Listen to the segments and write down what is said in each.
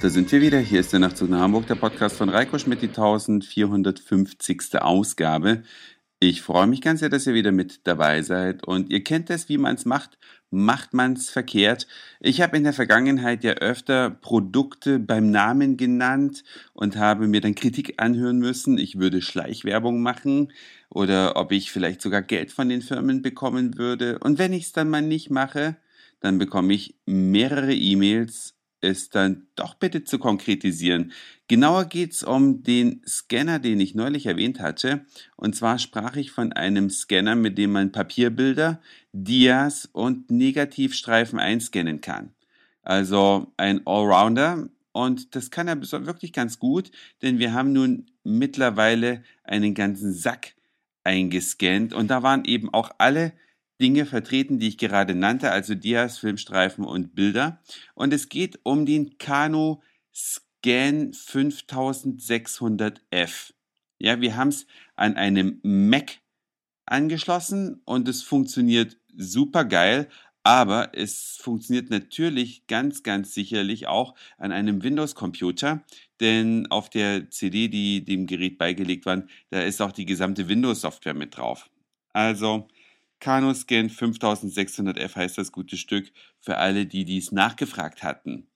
da sind wir wieder. Hier ist der Nachtzug nach Hamburg, der Podcast von Reiko Schmidt, die 1450. Ausgabe. Ich freue mich ganz sehr, dass ihr wieder mit dabei seid. Und ihr kennt es, wie man es macht. Macht man es verkehrt? Ich habe in der Vergangenheit ja öfter Produkte beim Namen genannt und habe mir dann Kritik anhören müssen. Ich würde Schleichwerbung machen oder ob ich vielleicht sogar Geld von den Firmen bekommen würde. Und wenn ich es dann mal nicht mache, dann bekomme ich mehrere E-Mails es dann doch bitte zu konkretisieren. Genauer geht es um den Scanner, den ich neulich erwähnt hatte. Und zwar sprach ich von einem Scanner, mit dem man Papierbilder, Dias und Negativstreifen einscannen kann. Also ein Allrounder. Und das kann er wirklich ganz gut, denn wir haben nun mittlerweile einen ganzen Sack eingescannt und da waren eben auch alle Dinge vertreten, die ich gerade nannte, also Dias, Filmstreifen und Bilder. Und es geht um den Kano Scan 5600F. Ja, wir haben es an einem Mac angeschlossen und es funktioniert super geil, aber es funktioniert natürlich ganz, ganz sicherlich auch an einem Windows-Computer, denn auf der CD, die dem Gerät beigelegt war, da ist auch die gesamte Windows-Software mit drauf. Also CanoScan 5600F heißt das gute Stück für alle, die dies nachgefragt hatten.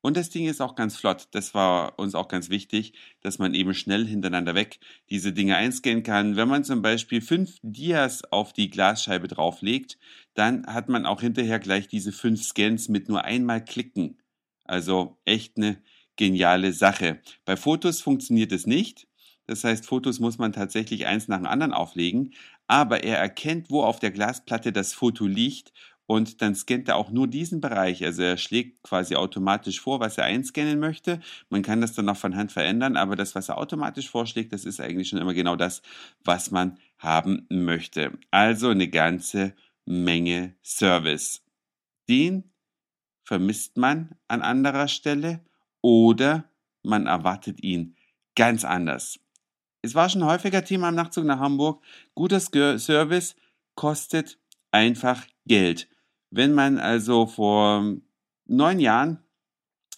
Und das Ding ist auch ganz flott. Das war uns auch ganz wichtig, dass man eben schnell hintereinander weg diese Dinge einscannen kann. Wenn man zum Beispiel fünf Dias auf die Glasscheibe drauflegt, dann hat man auch hinterher gleich diese fünf Scans mit nur einmal klicken. Also echt eine geniale Sache. Bei Fotos funktioniert es nicht. Das heißt, Fotos muss man tatsächlich eins nach dem anderen auflegen aber er erkennt, wo auf der Glasplatte das Foto liegt und dann scannt er auch nur diesen Bereich. Also er schlägt quasi automatisch vor, was er einscannen möchte. Man kann das dann noch von Hand verändern, aber das, was er automatisch vorschlägt, das ist eigentlich schon immer genau das, was man haben möchte. Also eine ganze Menge Service. Den vermisst man an anderer Stelle oder man erwartet ihn ganz anders. Es war schon häufiger Thema am Nachtzug nach Hamburg. Guter Service kostet einfach Geld. Wenn man also vor neun Jahren,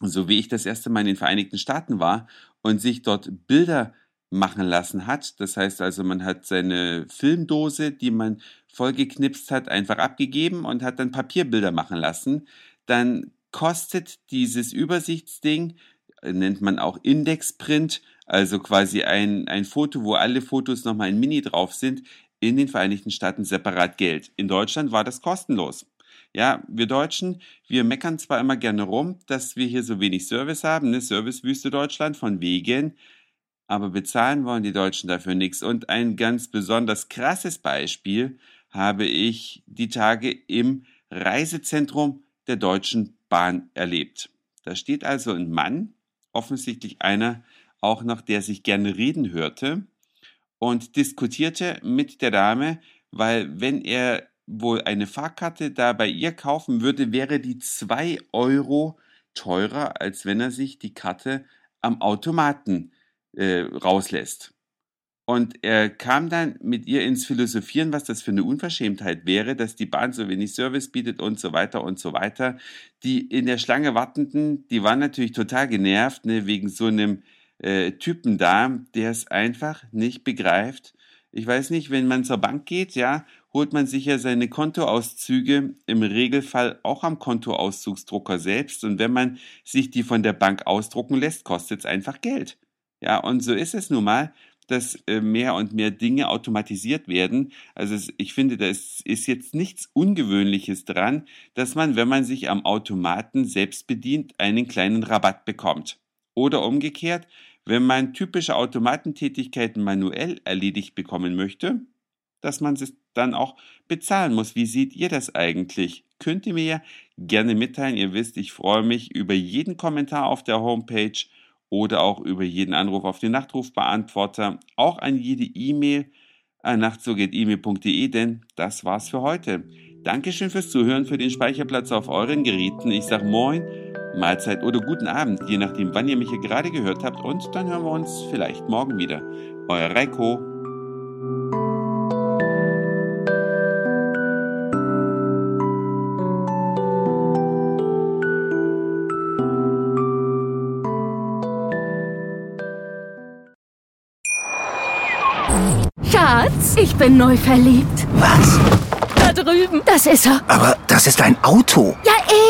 so wie ich das erste Mal in den Vereinigten Staaten war, und sich dort Bilder machen lassen hat. Das heißt also, man hat seine Filmdose, die man vollgeknipst hat, einfach abgegeben und hat dann Papierbilder machen lassen. Dann kostet dieses Übersichtsding, nennt man auch Indexprint, also quasi ein, ein Foto, wo alle Fotos nochmal in Mini drauf sind, in den Vereinigten Staaten separat Geld. In Deutschland war das kostenlos. Ja, wir Deutschen, wir meckern zwar immer gerne rum, dass wir hier so wenig Service haben, ne? Servicewüste Deutschland von wegen, aber bezahlen wollen die Deutschen dafür nichts. Und ein ganz besonders krasses Beispiel habe ich die Tage im Reisezentrum der Deutschen Bahn erlebt. Da steht also ein Mann, offensichtlich einer, auch noch der sich gerne reden hörte und diskutierte mit der Dame, weil wenn er wohl eine Fahrkarte da bei ihr kaufen würde, wäre die zwei Euro teurer, als wenn er sich die Karte am Automaten äh, rauslässt. Und er kam dann mit ihr ins Philosophieren, was das für eine Unverschämtheit wäre, dass die Bahn so wenig Service bietet und so weiter und so weiter. Die in der Schlange wartenden, die waren natürlich total genervt, ne, wegen so einem äh, Typen da, der es einfach nicht begreift. Ich weiß nicht, wenn man zur Bank geht, ja, holt man sich ja seine Kontoauszüge im Regelfall auch am Kontoauszugsdrucker selbst und wenn man sich die von der Bank ausdrucken lässt, kostet es einfach Geld. Ja, und so ist es nun mal, dass äh, mehr und mehr Dinge automatisiert werden. Also ich finde, da ist jetzt nichts Ungewöhnliches dran, dass man, wenn man sich am Automaten selbst bedient, einen kleinen Rabatt bekommt. Oder umgekehrt, wenn man typische Automatentätigkeiten manuell erledigt bekommen möchte, dass man es dann auch bezahlen muss. Wie seht ihr das eigentlich? Könnt ihr mir ja gerne mitteilen. Ihr wisst, ich freue mich über jeden Kommentar auf der Homepage oder auch über jeden Anruf auf den Nachtrufbeantworter, auch an jede E-Mail an nachtzug.email.de, denn das war's für heute. Dankeschön fürs Zuhören, für den Speicherplatz auf euren Geräten. Ich sag Moin Mahlzeit oder guten Abend, je nachdem, wann ihr mich hier gerade gehört habt. Und dann hören wir uns vielleicht morgen wieder. Euer Reiko. Schatz, ich bin neu verliebt. Was? Da drüben. Das ist er. Aber das ist ein Auto. Ja, eh